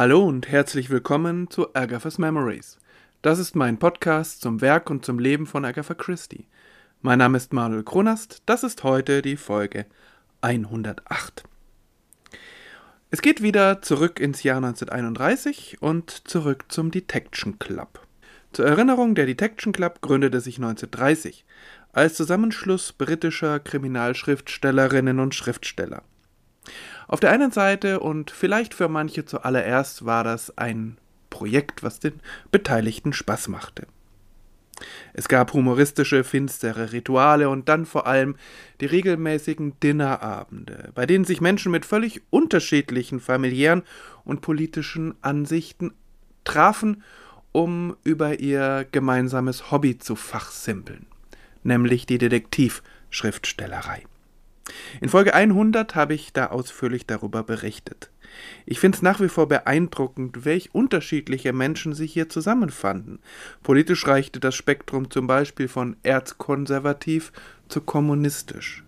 Hallo und herzlich willkommen zu Agatha's Memories. Das ist mein Podcast zum Werk und zum Leben von Agatha Christie. Mein Name ist Manuel Kronast, das ist heute die Folge 108. Es geht wieder zurück ins Jahr 1931 und zurück zum Detection Club. Zur Erinnerung, der Detection Club gründete sich 1930 als Zusammenschluss britischer Kriminalschriftstellerinnen und Schriftsteller. Auf der einen Seite und vielleicht für manche zuallererst war das ein Projekt, was den Beteiligten Spaß machte. Es gab humoristische, finstere Rituale und dann vor allem die regelmäßigen Dinnerabende, bei denen sich Menschen mit völlig unterschiedlichen familiären und politischen Ansichten trafen, um über ihr gemeinsames Hobby zu fachsimpeln, nämlich die Detektivschriftstellerei. In Folge 100 habe ich da ausführlich darüber berichtet. Ich finde es nach wie vor beeindruckend, welch unterschiedliche Menschen sich hier zusammenfanden. Politisch reichte das Spektrum zum Beispiel von erzkonservativ zu kommunistisch.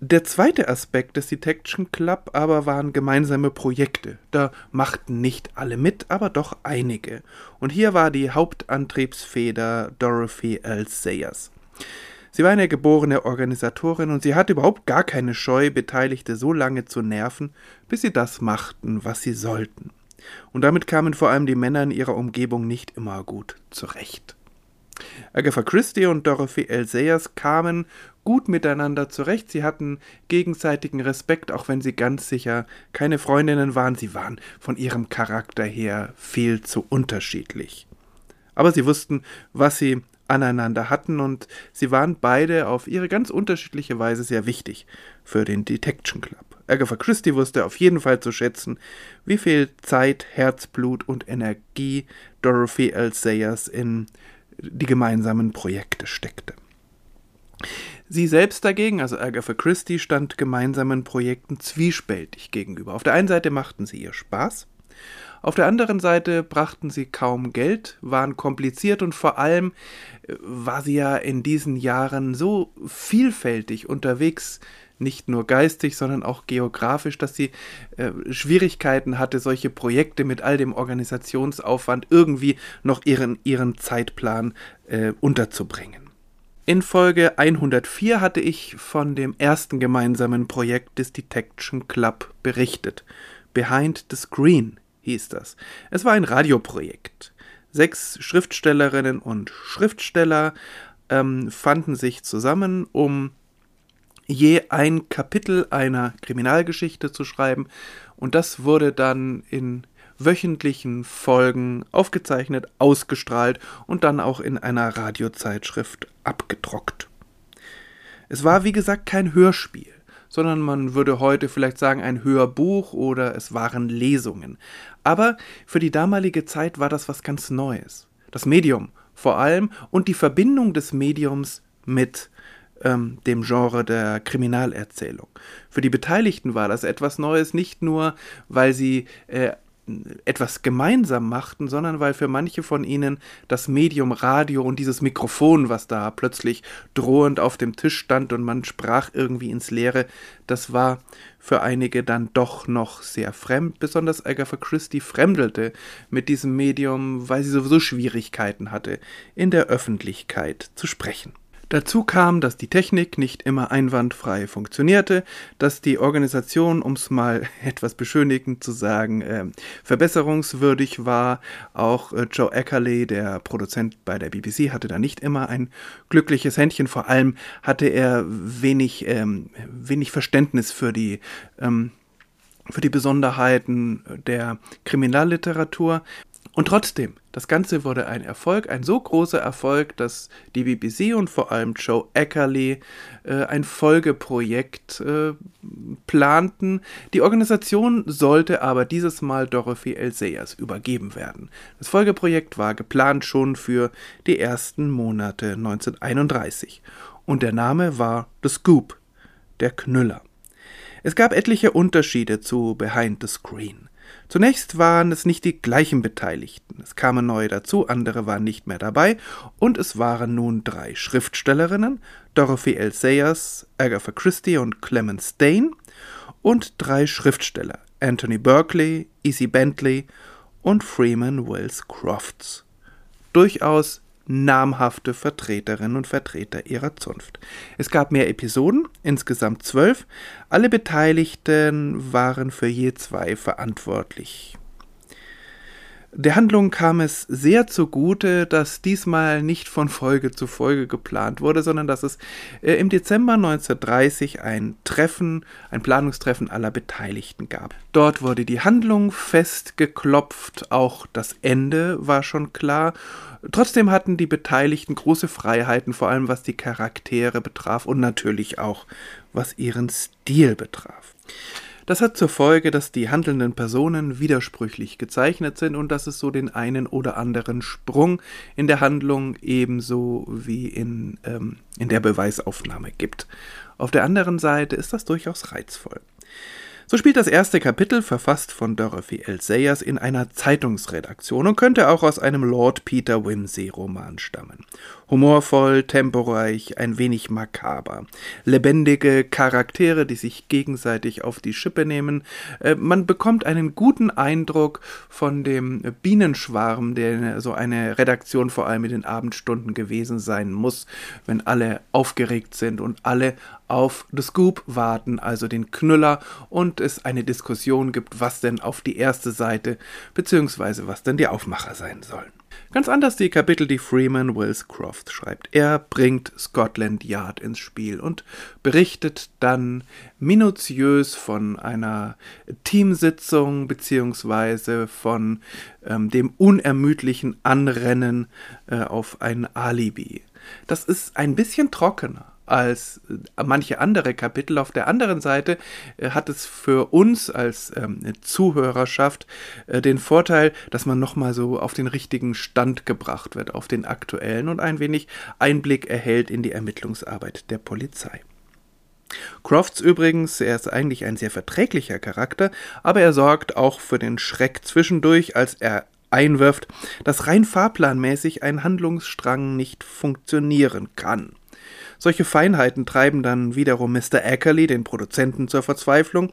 Der zweite Aspekt des Detection Club aber waren gemeinsame Projekte. Da machten nicht alle mit, aber doch einige. Und hier war die Hauptantriebsfeder Dorothy L. Sayers. Sie war eine geborene Organisatorin und sie hatte überhaupt gar keine Scheu, Beteiligte so lange zu nerven, bis sie das machten, was sie sollten. Und damit kamen vor allem die Männer in ihrer Umgebung nicht immer gut zurecht. Agatha Christie und Dorothy L. Sayers kamen gut miteinander zurecht. Sie hatten gegenseitigen Respekt, auch wenn sie ganz sicher keine Freundinnen waren. Sie waren von ihrem Charakter her viel zu unterschiedlich. Aber sie wussten, was sie aneinander hatten und sie waren beide auf ihre ganz unterschiedliche Weise sehr wichtig für den Detection Club. Agatha Christie wusste auf jeden Fall zu schätzen, wie viel Zeit, Herzblut und Energie Dorothy L. Sayers in die gemeinsamen Projekte steckte. Sie selbst dagegen, also Agatha Christie, stand gemeinsamen Projekten zwiespältig gegenüber. Auf der einen Seite machten sie ihr Spaß, auf der anderen Seite brachten sie kaum Geld, waren kompliziert und vor allem äh, war sie ja in diesen Jahren so vielfältig unterwegs, nicht nur geistig, sondern auch geografisch, dass sie äh, Schwierigkeiten hatte, solche Projekte mit all dem Organisationsaufwand irgendwie noch ihren, ihren Zeitplan äh, unterzubringen. In Folge 104 hatte ich von dem ersten gemeinsamen Projekt des Detection Club berichtet. Behind the Screen hieß das. Es war ein Radioprojekt. Sechs Schriftstellerinnen und Schriftsteller ähm, fanden sich zusammen, um je ein Kapitel einer Kriminalgeschichte zu schreiben, und das wurde dann in wöchentlichen Folgen aufgezeichnet, ausgestrahlt und dann auch in einer Radiozeitschrift abgedruckt. Es war, wie gesagt, kein Hörspiel sondern man würde heute vielleicht sagen ein Hörbuch oder es waren Lesungen. Aber für die damalige Zeit war das was ganz Neues. Das Medium vor allem und die Verbindung des Mediums mit ähm, dem Genre der Kriminalerzählung. Für die Beteiligten war das etwas Neues, nicht nur, weil sie äh, etwas gemeinsam machten, sondern weil für manche von ihnen das Medium Radio und dieses Mikrofon, was da plötzlich drohend auf dem Tisch stand und man sprach irgendwie ins Leere, das war für einige dann doch noch sehr fremd. Besonders Agatha Christie fremdelte mit diesem Medium, weil sie sowieso Schwierigkeiten hatte, in der Öffentlichkeit zu sprechen. Dazu kam, dass die Technik nicht immer einwandfrei funktionierte, dass die Organisation, um es mal etwas beschönigend zu sagen, äh, verbesserungswürdig war. Auch äh, Joe Eckerley, der Produzent bei der BBC, hatte da nicht immer ein glückliches Händchen. Vor allem hatte er wenig, ähm, wenig Verständnis für die ähm, für die Besonderheiten der Kriminalliteratur. Und trotzdem, das Ganze wurde ein Erfolg, ein so großer Erfolg, dass die BBC und vor allem Joe Eckerley äh, ein Folgeprojekt äh, planten. Die Organisation sollte aber dieses Mal Dorothy L. Sayers übergeben werden. Das Folgeprojekt war geplant schon für die ersten Monate 1931 und der Name war The Scoop, der Knüller. Es gab etliche Unterschiede zu Behind the Screen. Zunächst waren es nicht die gleichen Beteiligten. Es kamen neue dazu, andere waren nicht mehr dabei, und es waren nun drei Schriftstellerinnen, Dorothy L. Sayers, Agatha Christie und Clement Stain, und drei Schriftsteller, Anthony Berkeley, Easy Bentley und Freeman Wells Crofts. Durchaus namhafte Vertreterinnen und Vertreter ihrer Zunft. Es gab mehr Episoden, insgesamt zwölf. Alle Beteiligten waren für je zwei verantwortlich. Der Handlung kam es sehr zugute, dass diesmal nicht von Folge zu Folge geplant wurde, sondern dass es äh, im Dezember 1930 ein Treffen, ein Planungstreffen aller Beteiligten gab. Dort wurde die Handlung festgeklopft, auch das Ende war schon klar. Trotzdem hatten die Beteiligten große Freiheiten, vor allem was die Charaktere betraf und natürlich auch was ihren Stil betraf. Das hat zur Folge, dass die handelnden Personen widersprüchlich gezeichnet sind und dass es so den einen oder anderen Sprung in der Handlung ebenso wie in, ähm, in der Beweisaufnahme gibt. Auf der anderen Seite ist das durchaus reizvoll. So spielt das erste Kapitel, verfasst von Dorothy L. Sayers, in einer Zeitungsredaktion und könnte auch aus einem Lord Peter Wimsey-Roman stammen. Humorvoll, temporeich, ein wenig makaber. Lebendige Charaktere, die sich gegenseitig auf die Schippe nehmen. Äh, man bekommt einen guten Eindruck von dem Bienenschwarm, der so eine Redaktion vor allem in den Abendstunden gewesen sein muss, wenn alle aufgeregt sind und alle auf The Scoop warten, also den Knüller, und es eine Diskussion gibt, was denn auf die erste Seite bzw. was denn die Aufmacher sein sollen. Ganz anders die Kapitel, die Freeman Wills Croft schreibt. Er bringt Scotland Yard ins Spiel und berichtet dann minutiös von einer Teamsitzung bzw. von ähm, dem unermüdlichen Anrennen äh, auf ein Alibi. Das ist ein bisschen trockener als äh, manche andere Kapitel. Auf der anderen Seite äh, hat es für uns als ähm, Zuhörerschaft äh, den Vorteil, dass man nochmal so auf den richtigen Stand gebracht wird, auf den aktuellen und ein wenig Einblick erhält in die Ermittlungsarbeit der Polizei. Crofts übrigens, er ist eigentlich ein sehr verträglicher Charakter, aber er sorgt auch für den Schreck zwischendurch, als er einwirft, dass rein fahrplanmäßig ein Handlungsstrang nicht funktionieren kann. Solche Feinheiten treiben dann wiederum Mr. Ackerley, den Produzenten, zur Verzweiflung,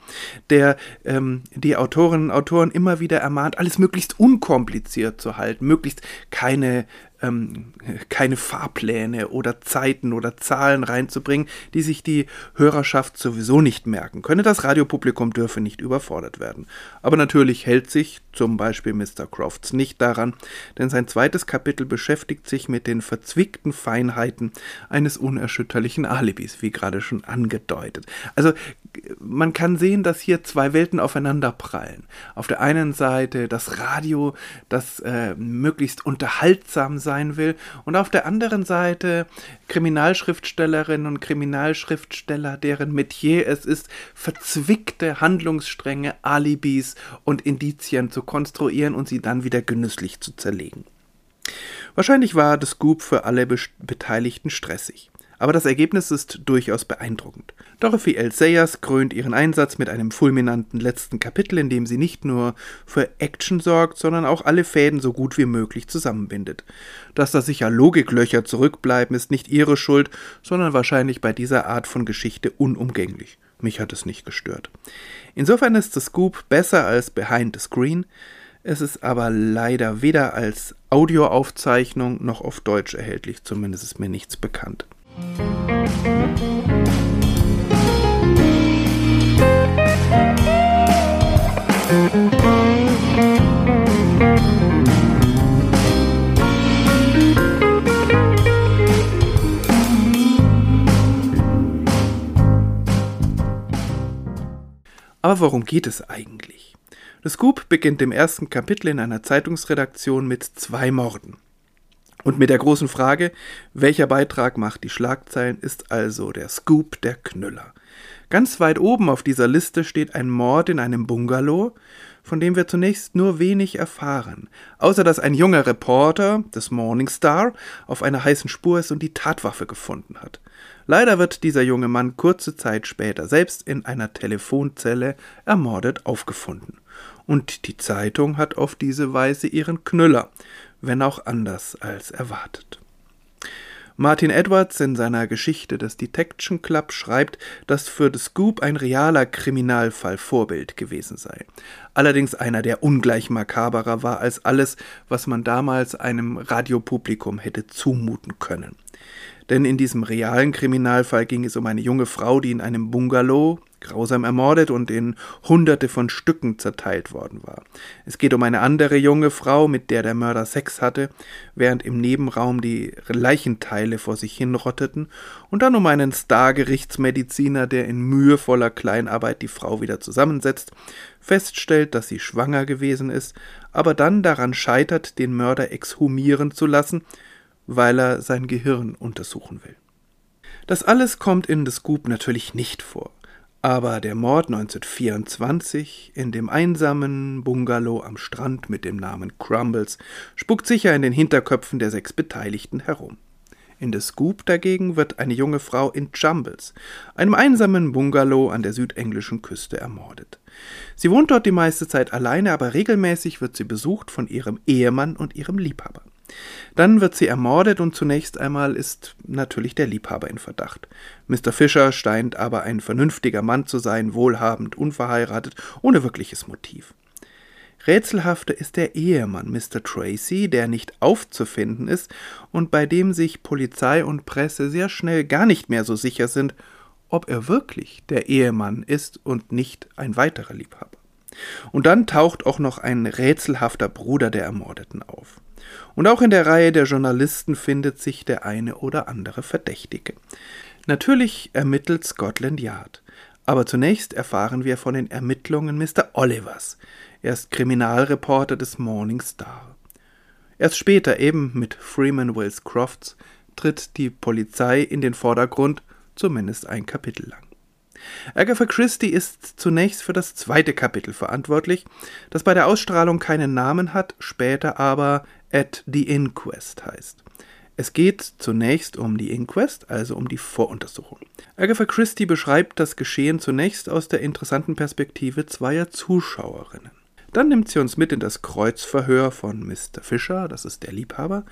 der ähm, die Autorinnen und Autoren immer wieder ermahnt, alles möglichst unkompliziert zu halten, möglichst keine ähm, keine Fahrpläne oder Zeiten oder Zahlen reinzubringen, die sich die Hörerschaft sowieso nicht merken könne. Das Radiopublikum dürfe nicht überfordert werden. Aber natürlich hält sich zum Beispiel Mr. Crofts nicht daran, denn sein zweites Kapitel beschäftigt sich mit den verzwickten Feinheiten eines unerschütterlichen Alibis, wie gerade schon angedeutet. Also man kann sehen, dass hier zwei Welten aufeinander prallen. Auf der einen Seite das Radio, das äh, möglichst unterhaltsam sein will, und auf der anderen Seite Kriminalschriftstellerinnen und Kriminalschriftsteller, deren Metier es ist, verzwickte Handlungsstränge, Alibis und Indizien zu konstruieren und sie dann wieder genüsslich zu zerlegen. Wahrscheinlich war das Scoop für alle Beteiligten stressig. Aber das Ergebnis ist durchaus beeindruckend. Dorothy L. Sayers krönt ihren Einsatz mit einem fulminanten letzten Kapitel, in dem sie nicht nur für Action sorgt, sondern auch alle Fäden so gut wie möglich zusammenbindet. Dass da sicher Logiklöcher zurückbleiben, ist nicht ihre Schuld, sondern wahrscheinlich bei dieser Art von Geschichte unumgänglich. Mich hat es nicht gestört. Insofern ist The Scoop besser als Behind the Screen, es ist aber leider weder als Audioaufzeichnung noch auf Deutsch erhältlich, zumindest ist mir nichts bekannt. Aber worum geht es eigentlich? Das Scoop beginnt im ersten Kapitel in einer Zeitungsredaktion mit zwei Morden. Und mit der großen Frage, welcher Beitrag macht die Schlagzeilen, ist also der Scoop der Knüller. Ganz weit oben auf dieser Liste steht ein Mord in einem Bungalow, von dem wir zunächst nur wenig erfahren, außer dass ein junger Reporter des Morning Star auf einer heißen Spur ist und die Tatwaffe gefunden hat. Leider wird dieser junge Mann kurze Zeit später selbst in einer Telefonzelle ermordet aufgefunden. Und die Zeitung hat auf diese Weise ihren Knüller, wenn auch anders als erwartet. Martin Edwards in seiner Geschichte des Detection Club schreibt, dass für The Scoop ein realer Kriminalfall Vorbild gewesen sei. Allerdings einer, der ungleich makaberer war als alles, was man damals einem Radiopublikum hätte zumuten können denn in diesem realen Kriminalfall ging es um eine junge Frau, die in einem Bungalow grausam ermordet und in Hunderte von Stücken zerteilt worden war. Es geht um eine andere junge Frau, mit der der Mörder Sex hatte, während im Nebenraum die Leichenteile vor sich hinrotteten, und dann um einen Star-Gerichtsmediziner, der in mühevoller Kleinarbeit die Frau wieder zusammensetzt, feststellt, dass sie schwanger gewesen ist, aber dann daran scheitert, den Mörder exhumieren zu lassen, weil er sein Gehirn untersuchen will. Das alles kommt in The Scoop natürlich nicht vor. Aber der Mord 1924 in dem einsamen Bungalow am Strand mit dem Namen Crumbles spuckt sicher in den Hinterköpfen der sechs Beteiligten herum. In The Scoop dagegen wird eine junge Frau in Jumbles, einem einsamen Bungalow an der südenglischen Küste, ermordet. Sie wohnt dort die meiste Zeit alleine, aber regelmäßig wird sie besucht von ihrem Ehemann und ihrem Liebhaber. Dann wird sie ermordet und zunächst einmal ist natürlich der Liebhaber in Verdacht. Mr. Fischer scheint aber ein vernünftiger Mann zu sein, wohlhabend, unverheiratet, ohne wirkliches Motiv. Rätselhafter ist der Ehemann Mr. Tracy, der nicht aufzufinden ist und bei dem sich Polizei und Presse sehr schnell gar nicht mehr so sicher sind, ob er wirklich der Ehemann ist und nicht ein weiterer Liebhaber. Und dann taucht auch noch ein rätselhafter Bruder der Ermordeten auf. Und auch in der Reihe der Journalisten findet sich der eine oder andere Verdächtige. Natürlich ermittelt Scotland Yard. Aber zunächst erfahren wir von den Ermittlungen Mr. Olivers. Er ist Kriminalreporter des Morning Star. Erst später, eben mit Freeman Wills Crofts, tritt die Polizei in den Vordergrund, zumindest ein Kapitel lang. Agatha Christie ist zunächst für das zweite Kapitel verantwortlich, das bei der Ausstrahlung keinen Namen hat, später aber at the Inquest heißt. Es geht zunächst um die Inquest, also um die Voruntersuchung. Agatha Christie beschreibt das Geschehen zunächst aus der interessanten Perspektive zweier Zuschauerinnen. Dann nimmt sie uns mit in das Kreuzverhör von Mr. Fisher, das ist der Liebhaber,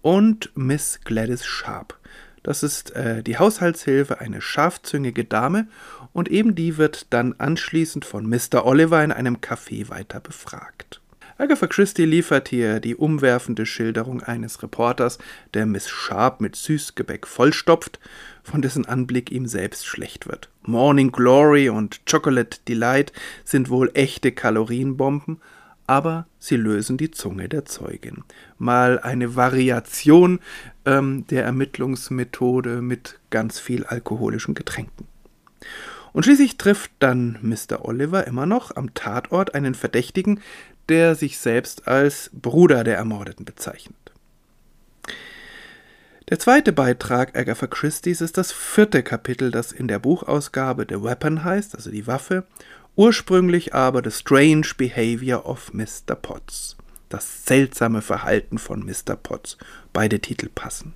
und Miss Gladys Sharp. Das ist äh, die Haushaltshilfe, eine scharfzüngige Dame, und eben die wird dann anschließend von Mr. Oliver in einem Café weiter befragt. Agatha Christie liefert hier die umwerfende Schilderung eines Reporters, der Miss Sharp mit Süßgebäck vollstopft, von dessen Anblick ihm selbst schlecht wird. Morning Glory und Chocolate Delight sind wohl echte Kalorienbomben, aber sie lösen die Zunge der Zeugin. Mal eine Variation ähm, der Ermittlungsmethode mit ganz viel alkoholischen Getränken. Und schließlich trifft dann Mr. Oliver immer noch am Tatort einen Verdächtigen, der sich selbst als Bruder der Ermordeten bezeichnet. Der zweite Beitrag Agatha Christie's ist das vierte Kapitel, das in der Buchausgabe The Weapon heißt, also die Waffe, ursprünglich aber The Strange Behavior of Mr. Potts, das seltsame Verhalten von Mr. Potts. Beide Titel passen.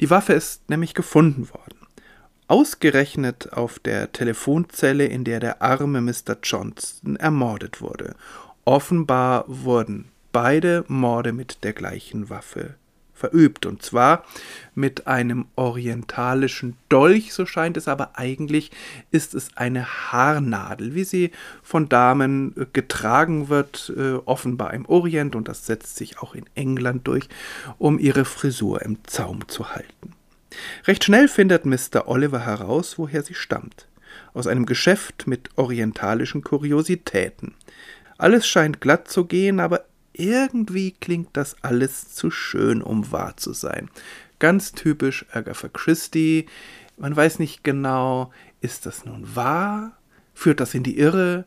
Die Waffe ist nämlich gefunden worden. Ausgerechnet auf der Telefonzelle, in der der arme Mr. Johnson ermordet wurde. Offenbar wurden beide Morde mit der gleichen Waffe verübt, und zwar mit einem orientalischen Dolch, so scheint es, aber eigentlich ist es eine Haarnadel, wie sie von Damen äh, getragen wird, äh, offenbar im Orient, und das setzt sich auch in England durch, um ihre Frisur im Zaum zu halten. Recht schnell findet Mr. Oliver heraus, woher sie stammt. Aus einem Geschäft mit orientalischen Kuriositäten. Alles scheint glatt zu gehen, aber irgendwie klingt das alles zu schön, um wahr zu sein. Ganz typisch Agatha Christie. Man weiß nicht genau, ist das nun wahr? Führt das in die Irre?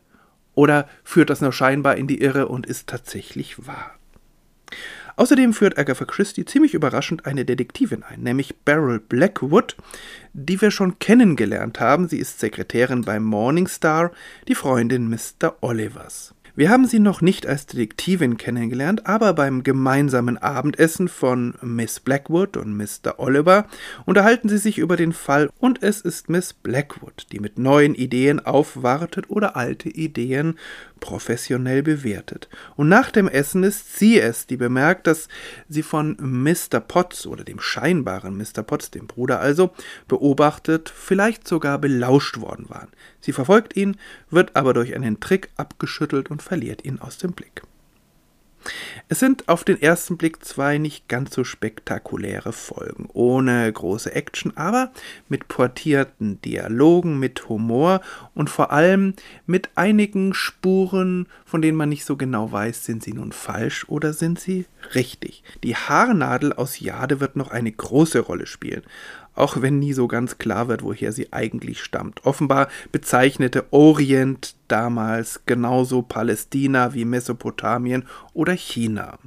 Oder führt das nur scheinbar in die Irre und ist tatsächlich wahr? Außerdem führt Agatha Christie ziemlich überraschend eine Detektivin ein, nämlich Beryl Blackwood, die wir schon kennengelernt haben. Sie ist Sekretärin beim Morning Star, die Freundin Mr. Olivers. Wir haben sie noch nicht als Detektivin kennengelernt, aber beim gemeinsamen Abendessen von Miss Blackwood und Mr. Oliver unterhalten sie sich über den Fall und es ist Miss Blackwood, die mit neuen Ideen aufwartet oder alte Ideen professionell bewertet. Und nach dem Essen ist sie es, die bemerkt, dass sie von Mr. Potts oder dem scheinbaren Mr. Potts, dem Bruder also, beobachtet, vielleicht sogar belauscht worden waren. Sie verfolgt ihn, wird aber durch einen Trick abgeschüttelt und verliert ihn aus dem Blick. Es sind auf den ersten Blick zwei nicht ganz so spektakuläre Folgen, ohne große Action, aber mit portierten Dialogen, mit Humor und vor allem mit einigen Spuren, von denen man nicht so genau weiß, sind sie nun falsch oder sind sie richtig. Die Haarnadel aus Jade wird noch eine große Rolle spielen auch wenn nie so ganz klar wird, woher sie eigentlich stammt. Offenbar bezeichnete Orient damals genauso Palästina wie Mesopotamien oder China.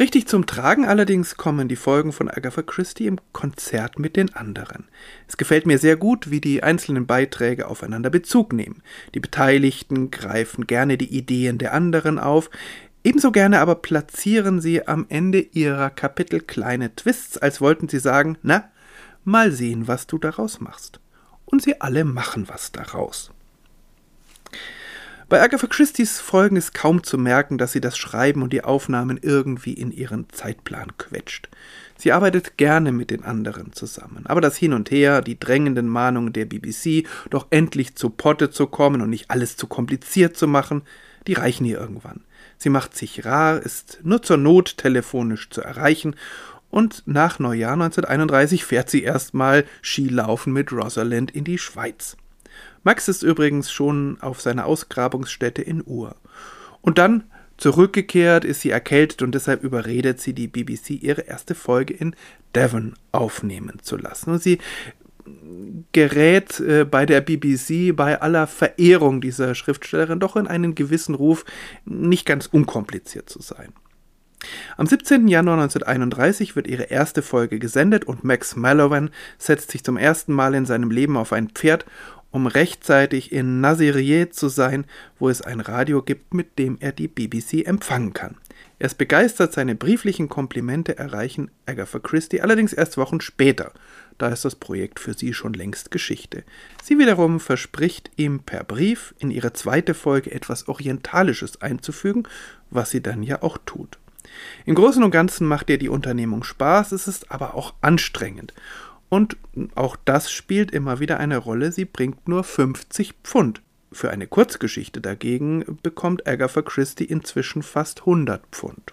Richtig zum Tragen allerdings kommen die Folgen von Agatha Christie im Konzert mit den anderen. Es gefällt mir sehr gut, wie die einzelnen Beiträge aufeinander Bezug nehmen. Die Beteiligten greifen gerne die Ideen der anderen auf, ebenso gerne aber platzieren sie am Ende ihrer Kapitel kleine Twists, als wollten sie sagen, na, Mal sehen, was du daraus machst. Und sie alle machen was daraus. Bei Agatha Christie's Folgen ist kaum zu merken, dass sie das Schreiben und die Aufnahmen irgendwie in ihren Zeitplan quetscht. Sie arbeitet gerne mit den anderen zusammen, aber das Hin und Her, die drängenden Mahnungen der BBC, doch endlich zu Potte zu kommen und nicht alles zu kompliziert zu machen, die reichen ihr irgendwann. Sie macht sich rar, ist nur zur Not telefonisch zu erreichen und nach Neujahr 1931 fährt sie erstmal Skilaufen mit Rosalind in die Schweiz. Max ist übrigens schon auf seiner Ausgrabungsstätte in Ur. Und dann zurückgekehrt ist sie erkältet und deshalb überredet sie die BBC, ihre erste Folge in Devon aufnehmen zu lassen. Und sie gerät äh, bei der BBC bei aller Verehrung dieser Schriftstellerin doch in einen gewissen Ruf, nicht ganz unkompliziert zu sein. Am 17. Januar 1931 wird ihre erste Folge gesendet und Max Mallowan setzt sich zum ersten Mal in seinem Leben auf ein Pferd, um rechtzeitig in Nazirieh zu sein, wo es ein Radio gibt, mit dem er die BBC empfangen kann. Er ist begeistert, seine brieflichen Komplimente erreichen Agatha Christie allerdings erst Wochen später. Da ist das Projekt für sie schon längst Geschichte. Sie wiederum verspricht ihm per Brief in ihre zweite Folge etwas Orientalisches einzufügen, was sie dann ja auch tut. Im Großen und Ganzen macht ihr die Unternehmung Spaß, es ist aber auch anstrengend. Und auch das spielt immer wieder eine Rolle, sie bringt nur 50 Pfund. Für eine Kurzgeschichte dagegen bekommt Agatha Christie inzwischen fast 100 Pfund.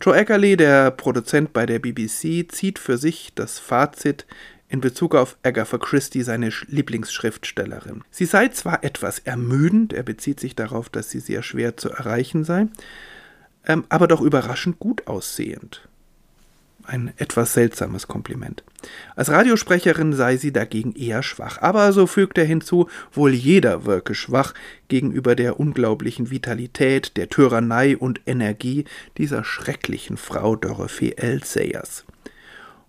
Joe Eckerly, der Produzent bei der BBC, zieht für sich das Fazit in Bezug auf Agatha Christie, seine Lieblingsschriftstellerin. Sie sei zwar etwas ermüdend, er bezieht sich darauf, dass sie sehr schwer zu erreichen sei, ähm, aber doch überraschend gut aussehend. Ein etwas seltsames Kompliment. Als Radiosprecherin sei sie dagegen eher schwach, aber so fügt er hinzu, wohl jeder wirke schwach gegenüber der unglaublichen Vitalität, der Tyrannei und Energie dieser schrecklichen Frau Dorothy L. Sayers.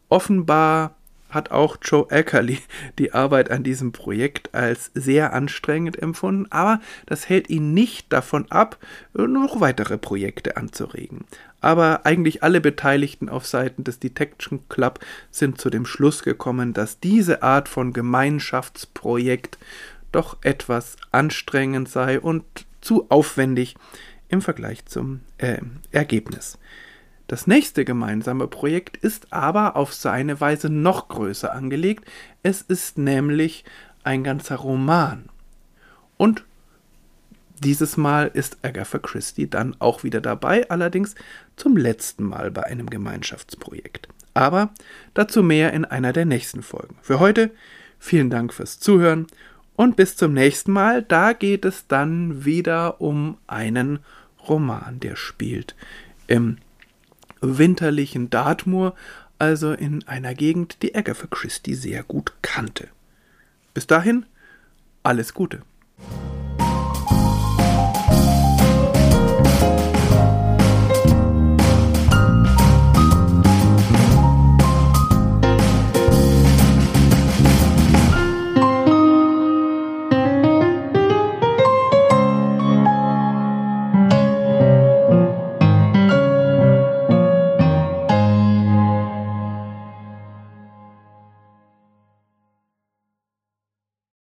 Offenbar hat auch Joe Eckerly die Arbeit an diesem Projekt als sehr anstrengend empfunden, aber das hält ihn nicht davon ab, noch weitere Projekte anzuregen. Aber eigentlich alle Beteiligten auf Seiten des Detection Club sind zu dem Schluss gekommen, dass diese Art von Gemeinschaftsprojekt doch etwas anstrengend sei und zu aufwendig im Vergleich zum äh, Ergebnis. Das nächste gemeinsame Projekt ist aber auf seine Weise noch größer angelegt. Es ist nämlich ein ganzer Roman. Und dieses Mal ist Agatha Christie dann auch wieder dabei, allerdings zum letzten Mal bei einem Gemeinschaftsprojekt. Aber dazu mehr in einer der nächsten Folgen. Für heute vielen Dank fürs Zuhören und bis zum nächsten Mal. Da geht es dann wieder um einen Roman, der spielt im winterlichen Dartmoor, also in einer Gegend, die Agatha Christie sehr gut kannte. Bis dahin, alles Gute.